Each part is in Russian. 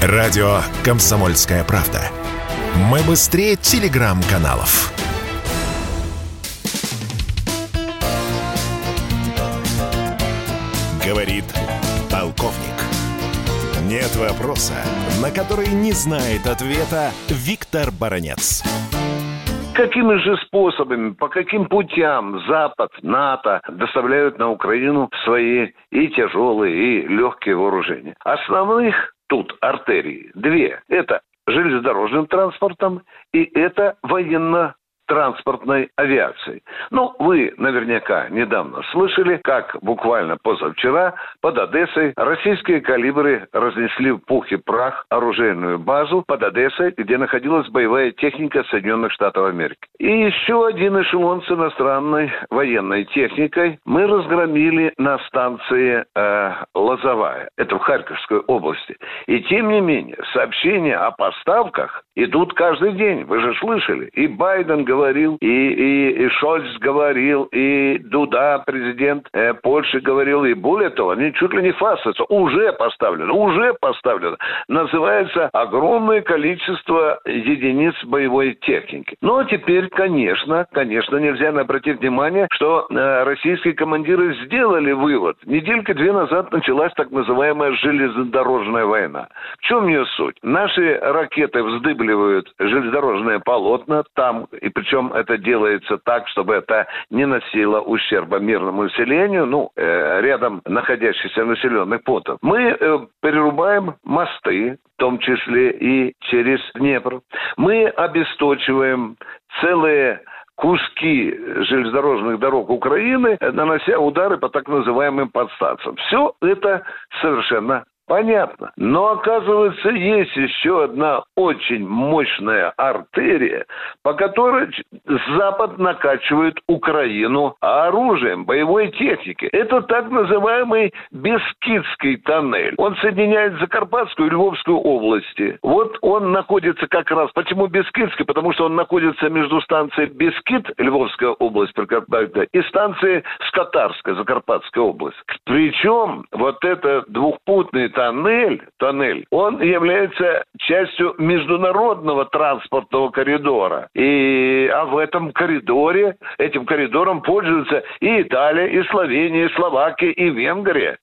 Радио «Комсомольская правда». Мы быстрее телеграм-каналов. Говорит полковник. Нет вопроса, на который не знает ответа Виктор Баранец какими же способами, по каким путям Запад, НАТО доставляют на Украину свои и тяжелые, и легкие вооружения? Основных тут артерий две. Это железнодорожным транспортом и это военно транспортной авиации. Ну, вы наверняка недавно слышали, как буквально позавчера под Одессой российские калибры разнесли в пух и прах оружейную базу под Одессой, где находилась боевая техника Соединенных Штатов Америки. И еще один эшелон с иностранной военной техникой мы разгромили на станции э, Лозовая. Это в Харьковской области. И тем не менее, сообщения о поставках идут каждый день. Вы же слышали. И Байден говорит, говорил, и, и, и Шольц говорил, и Дуда, президент э, Польши говорил, и более того, они чуть ли не фасятся, уже поставлено, уже поставлено. Называется огромное количество единиц боевой техники. А теперь, конечно, конечно, нельзя не обратить внимание, что э, российские командиры сделали вывод. Неделька две назад началась так называемая железнодорожная война. В чем ее суть? Наши ракеты вздыбливают железнодорожные полотна там, и причем причем это делается так, чтобы это не носило ущерба мирному населению, ну, э, рядом находящихся населенных пунктов. Мы э, перерубаем мосты, в том числе и через Днепр. Мы обесточиваем целые куски железнодорожных дорог Украины, нанося удары по так называемым подстанциям. Все это совершенно Понятно. Но оказывается, есть еще одна очень мощная артерия, по которой Запад накачивает Украину оружием, боевой техникой. Это так называемый Бескидский тоннель. Он соединяет Закарпатскую и Львовскую области. Вот он находится как раз... Почему Бескидский? Потому что он находится между станцией Бескид, Львовская область, и станцией Скотарская, Закарпатская область. Причем вот это двухпутный тоннель, тоннель, он является частью международного транспортного коридора. И, а в этом коридоре, этим коридором пользуются и Италия, и Словения, и Словакия, и Венгрия.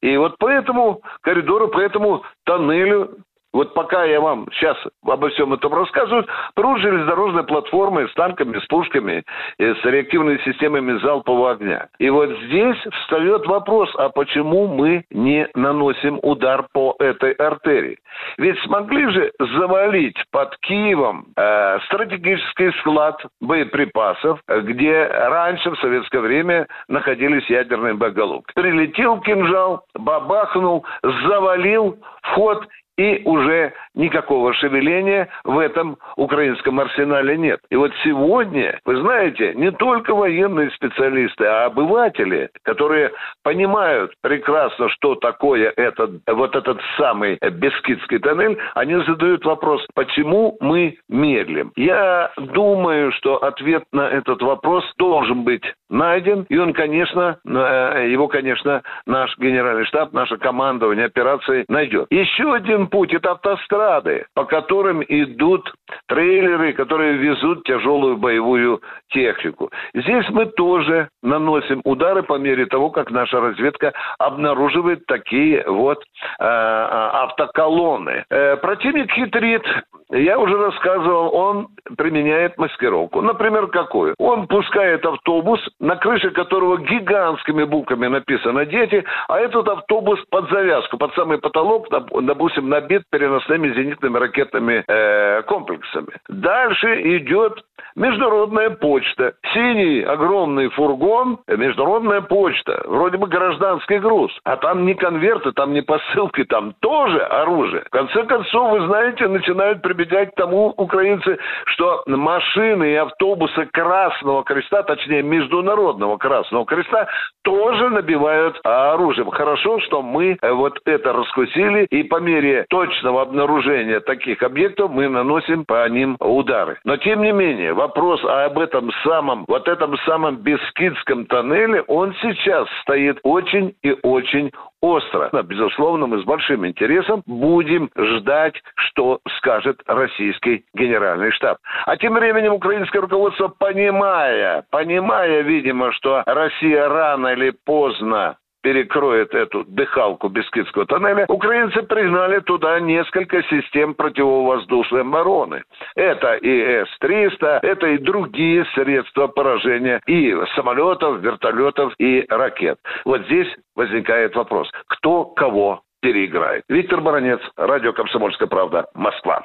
И вот по этому коридору, по этому тоннелю вот пока я вам сейчас обо всем этом рассказываю, прут железнодорожные платформы с танками, с пушками, с реактивными системами залпового огня. И вот здесь встает вопрос, а почему мы не наносим удар по этой артерии? Ведь смогли же завалить под Киевом э, стратегический склад боеприпасов, где раньше в советское время находились ядерные боеголовки. Прилетел кинжал, бабахнул, завалил вход и уже никакого шевеления в этом украинском арсенале нет. И вот сегодня, вы знаете, не только военные специалисты, а обыватели, которые понимают прекрасно, что такое этот, вот этот самый Бескидский тоннель, они задают вопрос, почему мы медлим. Я думаю, что ответ на этот вопрос должен быть найден, и он, конечно, э, его, конечно, наш генеральный штаб, наша командование операции найдет. Еще один путь – это автострады, по которым идут трейлеры, которые везут тяжелую боевую технику. Здесь мы тоже наносим удары по мере того, как наша разведка обнаруживает такие вот э, э автоколонны. Э, противник хитрит, я уже рассказывал, он применяет маскировку. Например, какую? Он пускает автобус, на крыше которого гигантскими буквами написано «Дети», а этот автобус под завязку, под самый потолок, допустим, набит переносными зенитными ракетными э, комплексами. Дальше идет международная почта. Синий огромный фургон, международная почта. Вроде бы гражданский груз. А там не конверты, там не посылки, там тоже оружие. В конце концов, вы знаете, начинают прибегать к тому украинцы, что машины и автобусы Красного Креста, точнее, Международного Красного Креста, тоже набивают оружием. Хорошо, что мы вот это раскусили, и по мере точного обнаружения таких объектов мы наносим по ним удары. Но, тем не менее, в вопрос об этом самом, вот этом самом Бескидском тоннеле, он сейчас стоит очень и очень остро. Безусловно, мы с большим интересом будем ждать, что скажет российский генеральный штаб. А тем временем украинское руководство, понимая, понимая, видимо, что Россия рано или поздно перекроет эту дыхалку Бескидского тоннеля, украинцы пригнали туда несколько систем противовоздушной обороны. Это и С-300, это и другие средства поражения и самолетов, вертолетов и ракет. Вот здесь возникает вопрос, кто кого переиграет. Виктор Баранец, радио «Комсомольская правда», Москва.